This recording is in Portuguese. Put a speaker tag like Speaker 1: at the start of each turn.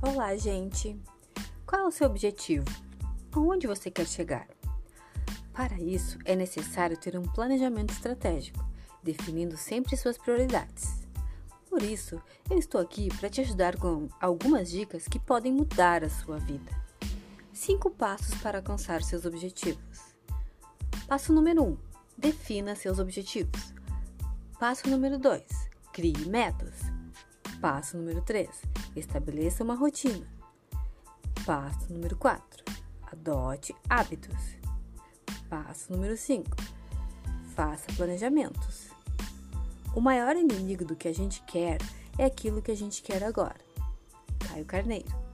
Speaker 1: Olá, gente! Qual é o seu objetivo? Aonde você quer chegar? Para isso, é necessário ter um planejamento estratégico, definindo sempre suas prioridades. Por isso, eu estou aqui para te ajudar com algumas dicas que podem mudar a sua vida. Cinco passos para alcançar seus objetivos. Passo número 1: um, defina seus objetivos. Passo número 2: crie metas. Passo número 3: estabeleça uma rotina. Passo número 4: adote hábitos. Passo número 5: faça planejamentos. O maior inimigo do que a gente quer é aquilo que a gente quer agora. Caio Carneiro.